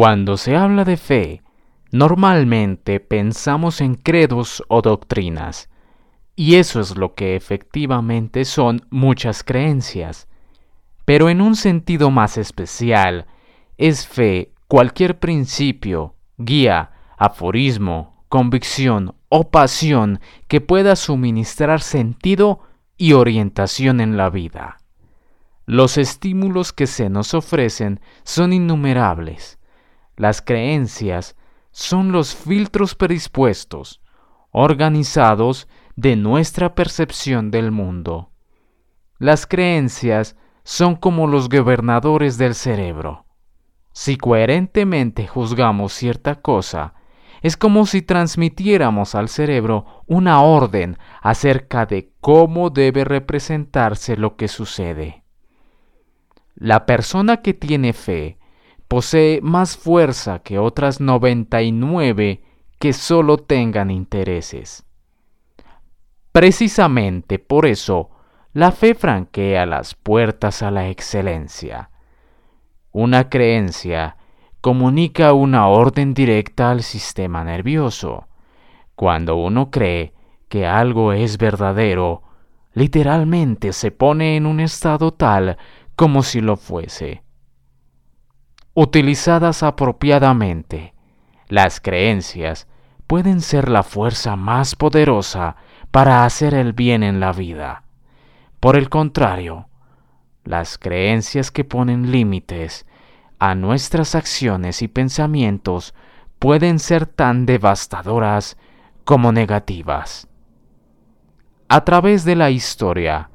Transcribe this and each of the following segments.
Cuando se habla de fe, normalmente pensamos en credos o doctrinas, y eso es lo que efectivamente son muchas creencias. Pero en un sentido más especial, es fe cualquier principio, guía, aforismo, convicción o pasión que pueda suministrar sentido y orientación en la vida. Los estímulos que se nos ofrecen son innumerables. Las creencias son los filtros predispuestos, organizados de nuestra percepción del mundo. Las creencias son como los gobernadores del cerebro. Si coherentemente juzgamos cierta cosa, es como si transmitiéramos al cerebro una orden acerca de cómo debe representarse lo que sucede. La persona que tiene fe posee más fuerza que otras 99 que solo tengan intereses. Precisamente por eso, la fe franquea las puertas a la excelencia. Una creencia comunica una orden directa al sistema nervioso. Cuando uno cree que algo es verdadero, literalmente se pone en un estado tal como si lo fuese. Utilizadas apropiadamente, las creencias pueden ser la fuerza más poderosa para hacer el bien en la vida. Por el contrario, las creencias que ponen límites a nuestras acciones y pensamientos pueden ser tan devastadoras como negativas. A través de la historia,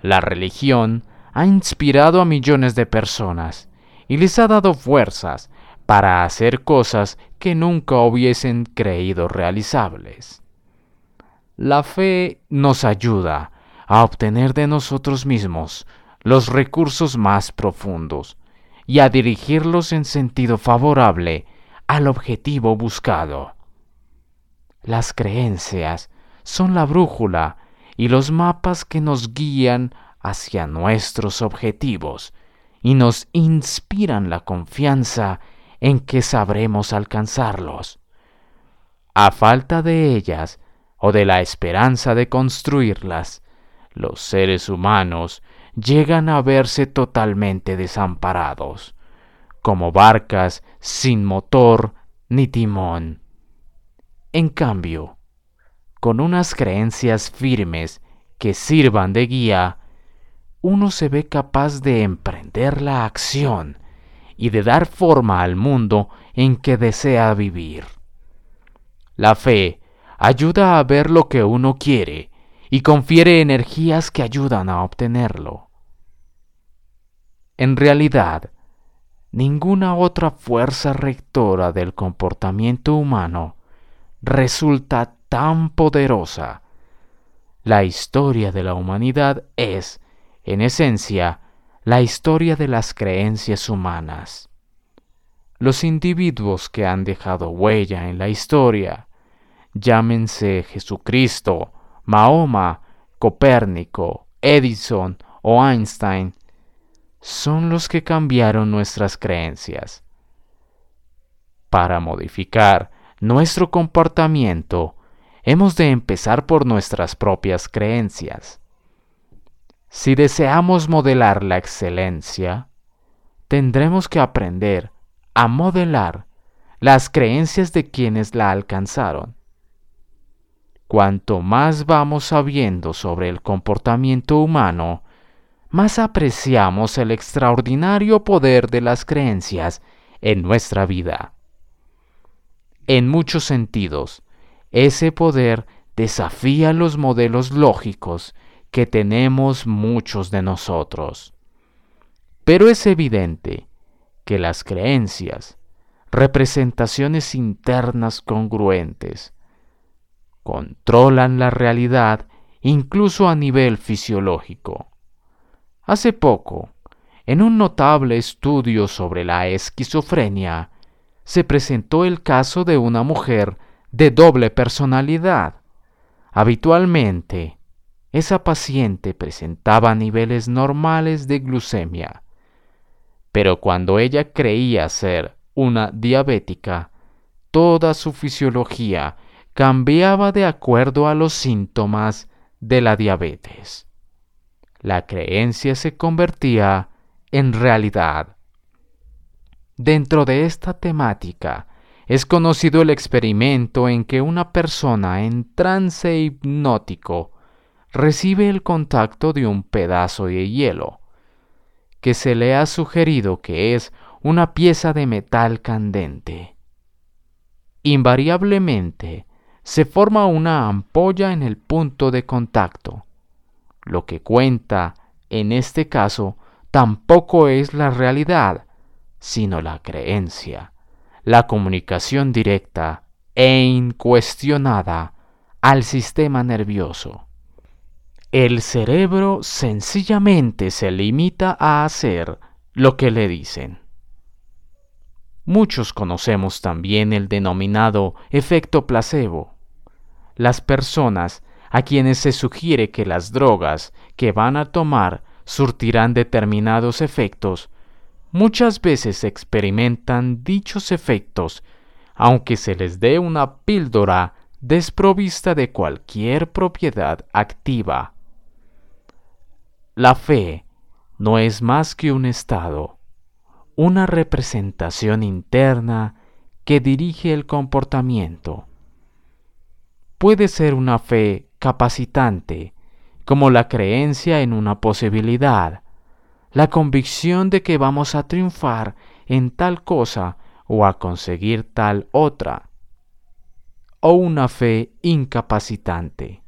la religión ha inspirado a millones de personas y les ha dado fuerzas para hacer cosas que nunca hubiesen creído realizables. La fe nos ayuda a obtener de nosotros mismos los recursos más profundos y a dirigirlos en sentido favorable al objetivo buscado. Las creencias son la brújula y los mapas que nos guían hacia nuestros objetivos y nos inspiran la confianza en que sabremos alcanzarlos. A falta de ellas o de la esperanza de construirlas, los seres humanos llegan a verse totalmente desamparados, como barcas sin motor ni timón. En cambio, con unas creencias firmes que sirvan de guía, uno se ve capaz de emprender la acción y de dar forma al mundo en que desea vivir. La fe ayuda a ver lo que uno quiere y confiere energías que ayudan a obtenerlo. En realidad, ninguna otra fuerza rectora del comportamiento humano resulta tan poderosa. La historia de la humanidad es, en esencia, la historia de las creencias humanas. Los individuos que han dejado huella en la historia, llámense Jesucristo, Mahoma, Copérnico, Edison o Einstein, son los que cambiaron nuestras creencias. Para modificar nuestro comportamiento, hemos de empezar por nuestras propias creencias. Si deseamos modelar la excelencia, tendremos que aprender a modelar las creencias de quienes la alcanzaron. Cuanto más vamos sabiendo sobre el comportamiento humano, más apreciamos el extraordinario poder de las creencias en nuestra vida. En muchos sentidos, ese poder desafía los modelos lógicos que tenemos muchos de nosotros. Pero es evidente que las creencias, representaciones internas congruentes, controlan la realidad incluso a nivel fisiológico. Hace poco, en un notable estudio sobre la esquizofrenia, se presentó el caso de una mujer de doble personalidad. Habitualmente, esa paciente presentaba niveles normales de glucemia, pero cuando ella creía ser una diabética, toda su fisiología cambiaba de acuerdo a los síntomas de la diabetes. La creencia se convertía en realidad. Dentro de esta temática es conocido el experimento en que una persona en trance hipnótico recibe el contacto de un pedazo de hielo, que se le ha sugerido que es una pieza de metal candente. Invariablemente se forma una ampolla en el punto de contacto. Lo que cuenta en este caso tampoco es la realidad, sino la creencia, la comunicación directa e incuestionada al sistema nervioso. El cerebro sencillamente se limita a hacer lo que le dicen. Muchos conocemos también el denominado efecto placebo. Las personas a quienes se sugiere que las drogas que van a tomar surtirán determinados efectos, muchas veces experimentan dichos efectos, aunque se les dé una píldora desprovista de cualquier propiedad activa. La fe no es más que un estado, una representación interna que dirige el comportamiento. Puede ser una fe capacitante, como la creencia en una posibilidad, la convicción de que vamos a triunfar en tal cosa o a conseguir tal otra, o una fe incapacitante,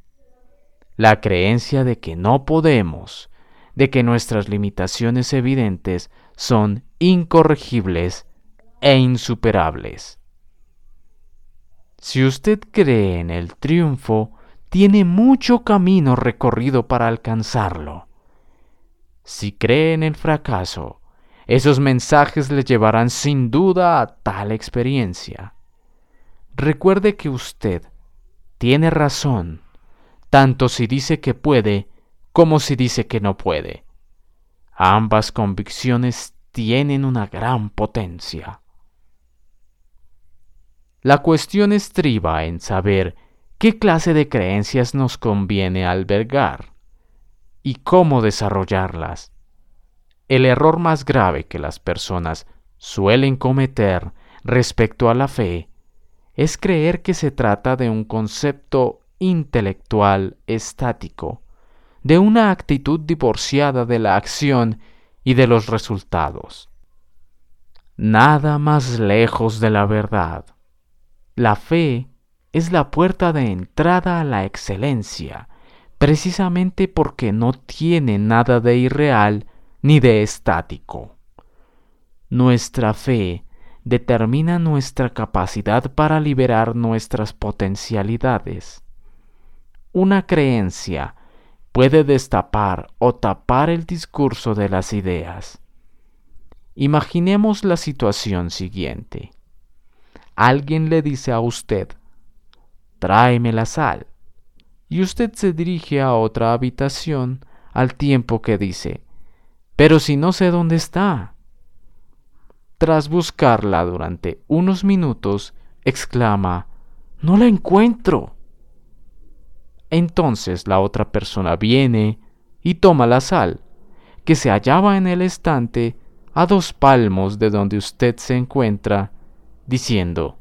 la creencia de que no podemos, de que nuestras limitaciones evidentes son incorregibles e insuperables. Si usted cree en el triunfo, tiene mucho camino recorrido para alcanzarlo. Si cree en el fracaso, esos mensajes le llevarán sin duda a tal experiencia. Recuerde que usted tiene razón, tanto si dice que puede como si dice que no puede. Ambas convicciones tienen una gran potencia. La cuestión estriba en saber qué clase de creencias nos conviene albergar y cómo desarrollarlas. El error más grave que las personas suelen cometer respecto a la fe es creer que se trata de un concepto intelectual estático de una actitud divorciada de la acción y de los resultados. Nada más lejos de la verdad. La fe es la puerta de entrada a la excelencia, precisamente porque no tiene nada de irreal ni de estático. Nuestra fe determina nuestra capacidad para liberar nuestras potencialidades. Una creencia puede destapar o tapar el discurso de las ideas. Imaginemos la situación siguiente. Alguien le dice a usted, tráeme la sal, y usted se dirige a otra habitación al tiempo que dice, pero si no sé dónde está. Tras buscarla durante unos minutos, exclama, no la encuentro. Entonces la otra persona viene y toma la sal, que se hallaba en el estante a dos palmos de donde usted se encuentra, diciendo,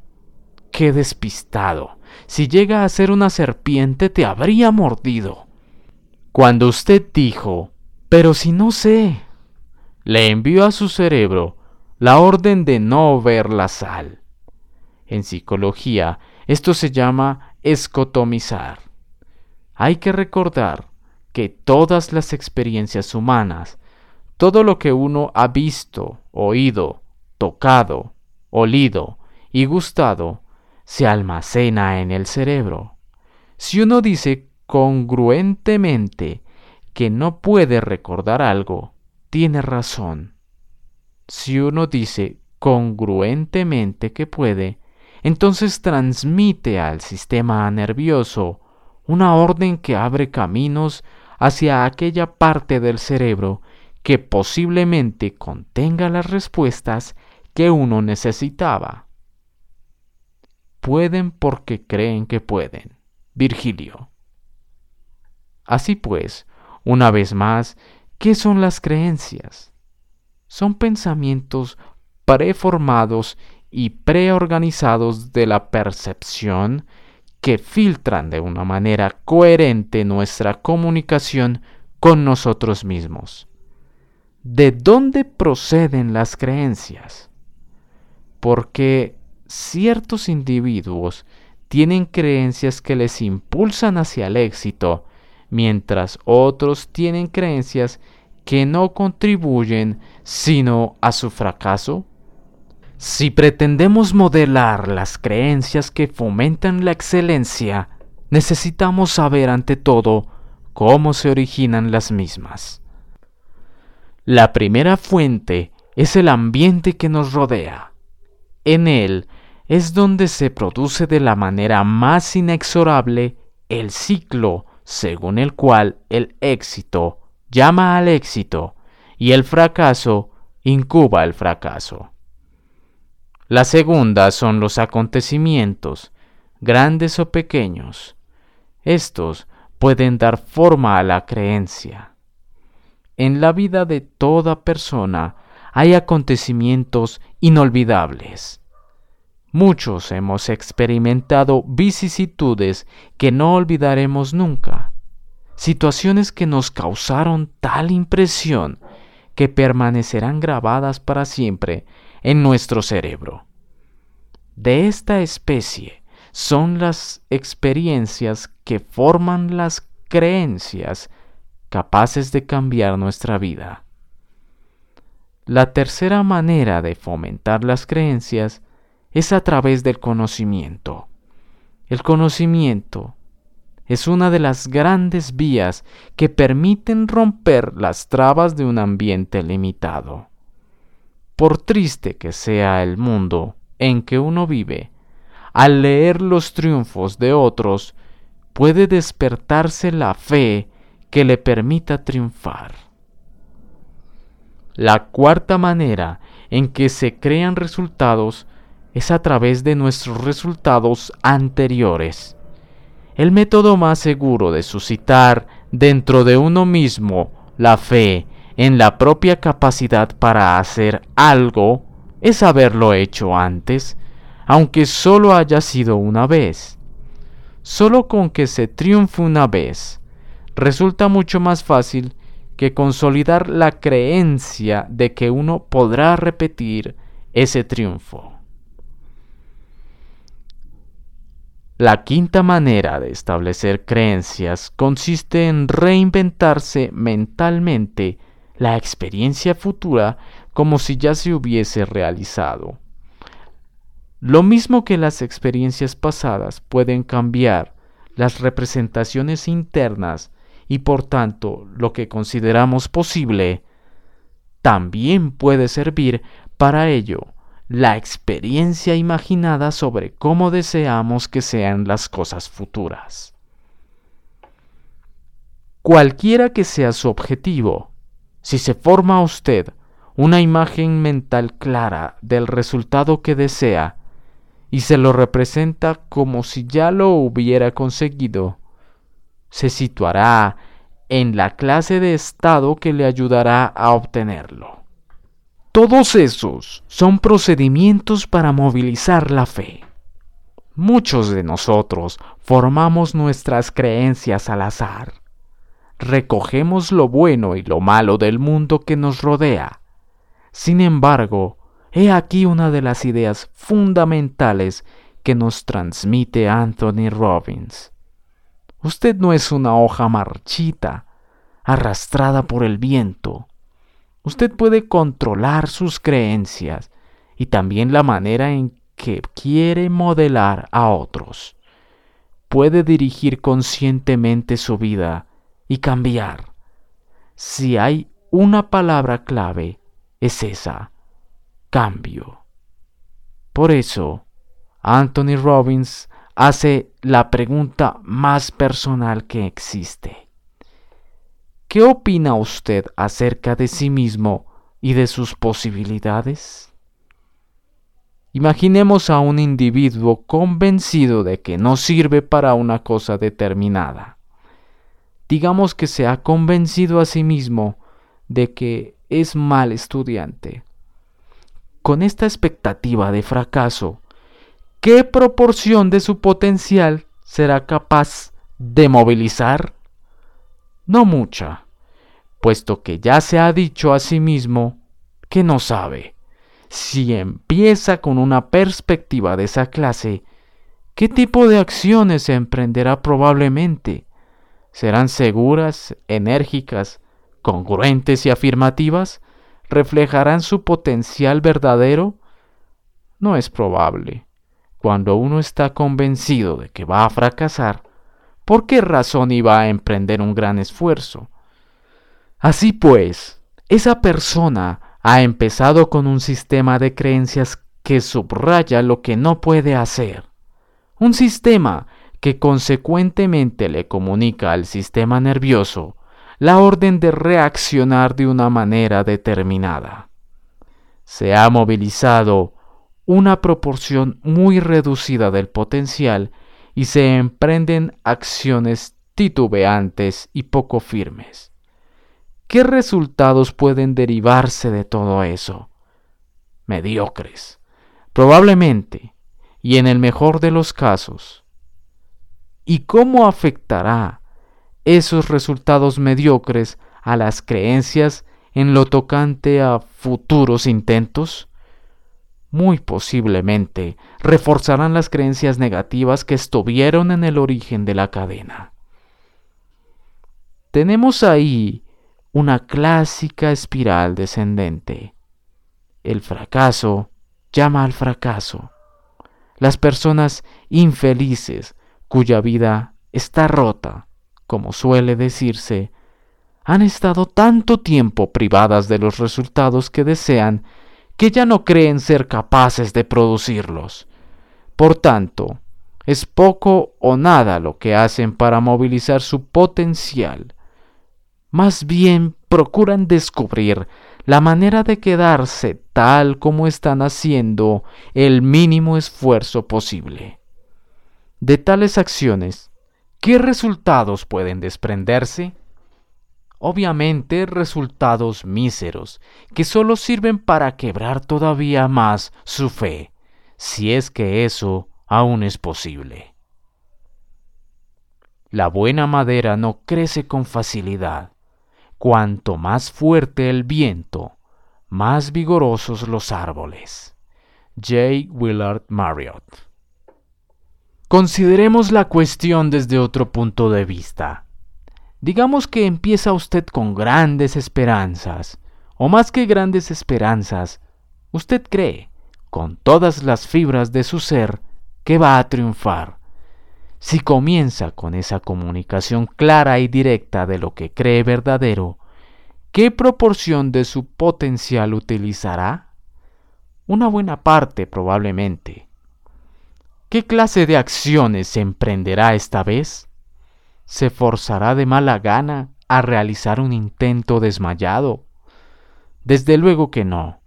¡Qué despistado! Si llega a ser una serpiente te habría mordido. Cuando usted dijo, pero si no sé, le envió a su cerebro la orden de no ver la sal. En psicología, esto se llama escotomizar. Hay que recordar que todas las experiencias humanas, todo lo que uno ha visto, oído, tocado, olido y gustado, se almacena en el cerebro. Si uno dice congruentemente que no puede recordar algo, tiene razón. Si uno dice congruentemente que puede, entonces transmite al sistema nervioso una orden que abre caminos hacia aquella parte del cerebro que posiblemente contenga las respuestas que uno necesitaba. Pueden porque creen que pueden. Virgilio. Así pues, una vez más, ¿qué son las creencias? Son pensamientos preformados y preorganizados de la percepción que filtran de una manera coherente nuestra comunicación con nosotros mismos. ¿De dónde proceden las creencias? Porque ciertos individuos tienen creencias que les impulsan hacia el éxito, mientras otros tienen creencias que no contribuyen sino a su fracaso? Si pretendemos modelar las creencias que fomentan la excelencia, necesitamos saber ante todo cómo se originan las mismas. La primera fuente es el ambiente que nos rodea. En él es donde se produce de la manera más inexorable el ciclo según el cual el éxito llama al éxito y el fracaso incuba el fracaso. La segunda son los acontecimientos, grandes o pequeños. Estos pueden dar forma a la creencia. En la vida de toda persona hay acontecimientos inolvidables. Muchos hemos experimentado vicisitudes que no olvidaremos nunca, situaciones que nos causaron tal impresión que permanecerán grabadas para siempre en nuestro cerebro. De esta especie son las experiencias que forman las creencias capaces de cambiar nuestra vida. La tercera manera de fomentar las creencias es a través del conocimiento. El conocimiento es una de las grandes vías que permiten romper las trabas de un ambiente limitado. Por triste que sea el mundo en que uno vive, al leer los triunfos de otros, puede despertarse la fe que le permita triunfar. La cuarta manera en que se crean resultados es a través de nuestros resultados anteriores. El método más seguro de suscitar dentro de uno mismo la fe en la propia capacidad para hacer algo es haberlo hecho antes aunque solo haya sido una vez. Solo con que se triunfe una vez, resulta mucho más fácil que consolidar la creencia de que uno podrá repetir ese triunfo. La quinta manera de establecer creencias consiste en reinventarse mentalmente la experiencia futura como si ya se hubiese realizado. Lo mismo que las experiencias pasadas pueden cambiar las representaciones internas y por tanto lo que consideramos posible, también puede servir para ello la experiencia imaginada sobre cómo deseamos que sean las cosas futuras. Cualquiera que sea su objetivo, si se forma usted una imagen mental clara del resultado que desea, y se lo representa como si ya lo hubiera conseguido. Se situará en la clase de estado que le ayudará a obtenerlo. Todos esos son procedimientos para movilizar la fe. Muchos de nosotros formamos nuestras creencias al azar. Recogemos lo bueno y lo malo del mundo que nos rodea. Sin embargo, He aquí una de las ideas fundamentales que nos transmite Anthony Robbins. Usted no es una hoja marchita, arrastrada por el viento. Usted puede controlar sus creencias y también la manera en que quiere modelar a otros. Puede dirigir conscientemente su vida y cambiar. Si hay una palabra clave, es esa cambio. Por eso, Anthony Robbins hace la pregunta más personal que existe. ¿Qué opina usted acerca de sí mismo y de sus posibilidades? Imaginemos a un individuo convencido de que no sirve para una cosa determinada. Digamos que se ha convencido a sí mismo de que es mal estudiante. Con esta expectativa de fracaso, ¿qué proporción de su potencial será capaz de movilizar? No mucha, puesto que ya se ha dicho a sí mismo que no sabe. Si empieza con una perspectiva de esa clase, ¿qué tipo de acciones emprenderá probablemente? ¿Serán seguras, enérgicas, congruentes y afirmativas? ¿Reflejarán su potencial verdadero? No es probable. Cuando uno está convencido de que va a fracasar, ¿por qué razón iba a emprender un gran esfuerzo? Así pues, esa persona ha empezado con un sistema de creencias que subraya lo que no puede hacer. Un sistema que consecuentemente le comunica al sistema nervioso la orden de reaccionar de una manera determinada. Se ha movilizado una proporción muy reducida del potencial y se emprenden acciones titubeantes y poco firmes. ¿Qué resultados pueden derivarse de todo eso? Mediocres, probablemente, y en el mejor de los casos, ¿Y cómo afectará esos resultados mediocres a las creencias en lo tocante a futuros intentos? Muy posiblemente reforzarán las creencias negativas que estuvieron en el origen de la cadena. Tenemos ahí una clásica espiral descendente. El fracaso llama al fracaso. Las personas infelices cuya vida está rota, como suele decirse, han estado tanto tiempo privadas de los resultados que desean que ya no creen ser capaces de producirlos. Por tanto, es poco o nada lo que hacen para movilizar su potencial. Más bien procuran descubrir la manera de quedarse tal como están haciendo el mínimo esfuerzo posible. De tales acciones, ¿qué resultados pueden desprenderse? Obviamente resultados míseros, que solo sirven para quebrar todavía más su fe, si es que eso aún es posible. La buena madera no crece con facilidad. Cuanto más fuerte el viento, más vigorosos los árboles. J. Willard Marriott Consideremos la cuestión desde otro punto de vista. Digamos que empieza usted con grandes esperanzas, o más que grandes esperanzas, usted cree, con todas las fibras de su ser, que va a triunfar. Si comienza con esa comunicación clara y directa de lo que cree verdadero, ¿qué proporción de su potencial utilizará? Una buena parte probablemente ¿Qué clase de acciones se emprenderá esta vez? ¿Se forzará de mala gana a realizar un intento desmayado? Desde luego que no.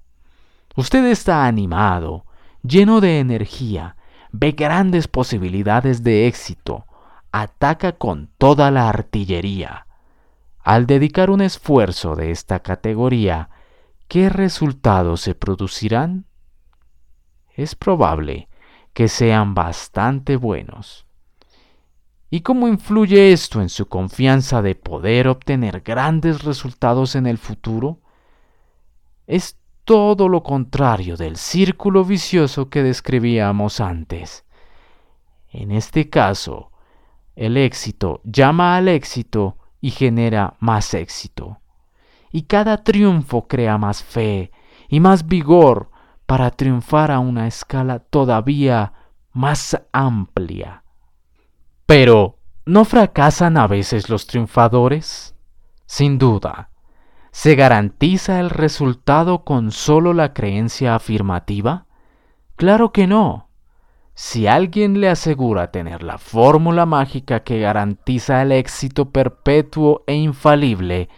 Usted está animado, lleno de energía, ve grandes posibilidades de éxito, ataca con toda la artillería. Al dedicar un esfuerzo de esta categoría, ¿qué resultados se producirán? Es probable que sean bastante buenos. ¿Y cómo influye esto en su confianza de poder obtener grandes resultados en el futuro? Es todo lo contrario del círculo vicioso que describíamos antes. En este caso, el éxito llama al éxito y genera más éxito. Y cada triunfo crea más fe y más vigor para triunfar a una escala todavía más amplia. Pero, ¿no fracasan a veces los triunfadores? Sin duda. ¿Se garantiza el resultado con solo la creencia afirmativa? Claro que no. Si alguien le asegura tener la fórmula mágica que garantiza el éxito perpetuo e infalible,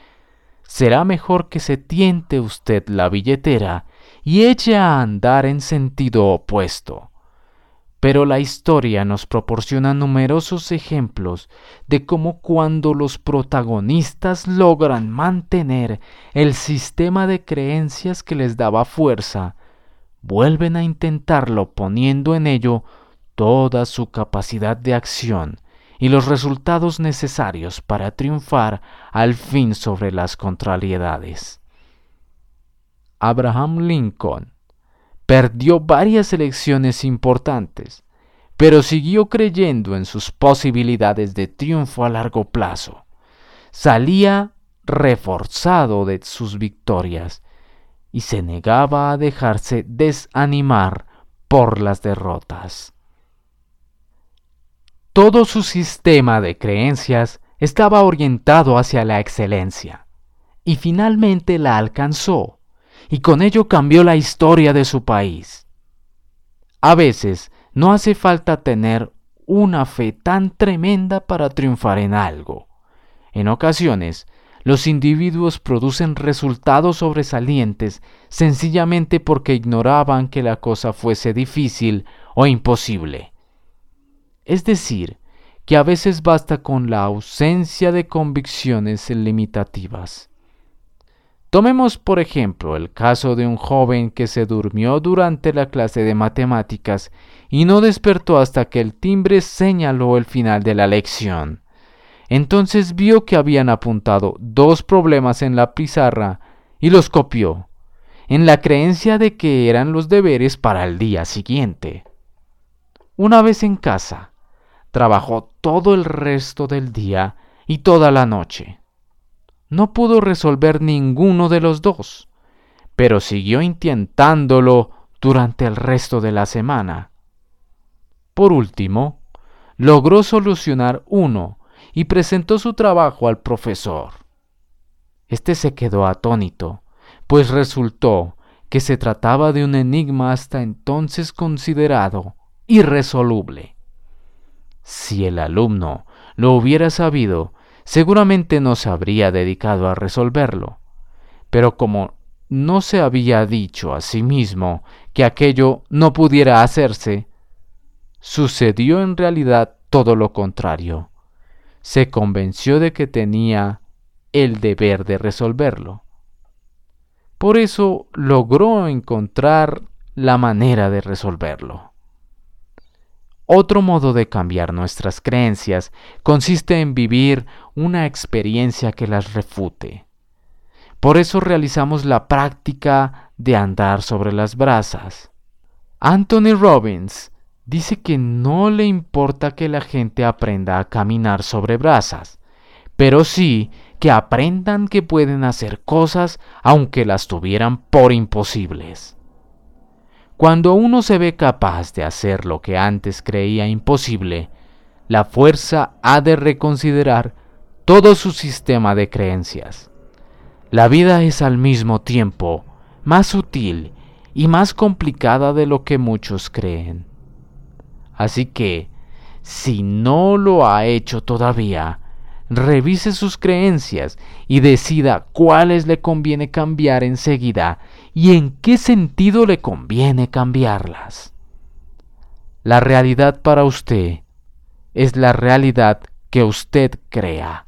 será mejor que se tiente usted la billetera y eche a andar en sentido opuesto. Pero la historia nos proporciona numerosos ejemplos de cómo cuando los protagonistas logran mantener el sistema de creencias que les daba fuerza, vuelven a intentarlo poniendo en ello toda su capacidad de acción y los resultados necesarios para triunfar al fin sobre las contrariedades. Abraham Lincoln perdió varias elecciones importantes, pero siguió creyendo en sus posibilidades de triunfo a largo plazo. Salía reforzado de sus victorias y se negaba a dejarse desanimar por las derrotas. Todo su sistema de creencias estaba orientado hacia la excelencia, y finalmente la alcanzó, y con ello cambió la historia de su país. A veces no hace falta tener una fe tan tremenda para triunfar en algo. En ocasiones, los individuos producen resultados sobresalientes sencillamente porque ignoraban que la cosa fuese difícil o imposible. Es decir, que a veces basta con la ausencia de convicciones limitativas. Tomemos por ejemplo el caso de un joven que se durmió durante la clase de matemáticas y no despertó hasta que el timbre señaló el final de la lección. Entonces vio que habían apuntado dos problemas en la pizarra y los copió, en la creencia de que eran los deberes para el día siguiente. Una vez en casa, trabajó todo el resto del día y toda la noche. No pudo resolver ninguno de los dos, pero siguió intentándolo durante el resto de la semana. Por último, logró solucionar uno y presentó su trabajo al profesor. Este se quedó atónito, pues resultó que se trataba de un enigma hasta entonces considerado irresoluble. Si el alumno lo hubiera sabido, seguramente no se habría dedicado a resolverlo. Pero como no se había dicho a sí mismo que aquello no pudiera hacerse, sucedió en realidad todo lo contrario se convenció de que tenía el deber de resolverlo. Por eso logró encontrar la manera de resolverlo. Otro modo de cambiar nuestras creencias consiste en vivir una experiencia que las refute. Por eso realizamos la práctica de andar sobre las brasas. Anthony Robbins dice que no le importa que la gente aprenda a caminar sobre brasas, pero sí que aprendan que pueden hacer cosas aunque las tuvieran por imposibles. Cuando uno se ve capaz de hacer lo que antes creía imposible, la fuerza ha de reconsiderar todo su sistema de creencias. La vida es al mismo tiempo más sutil y más complicada de lo que muchos creen. Así que, si no lo ha hecho todavía, revise sus creencias y decida cuáles le conviene cambiar enseguida y en qué sentido le conviene cambiarlas. La realidad para usted es la realidad que usted crea.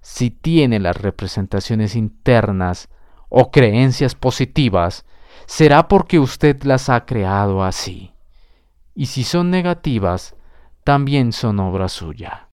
Si tiene las representaciones internas o creencias positivas, será porque usted las ha creado así y si son negativas, también son obra suya.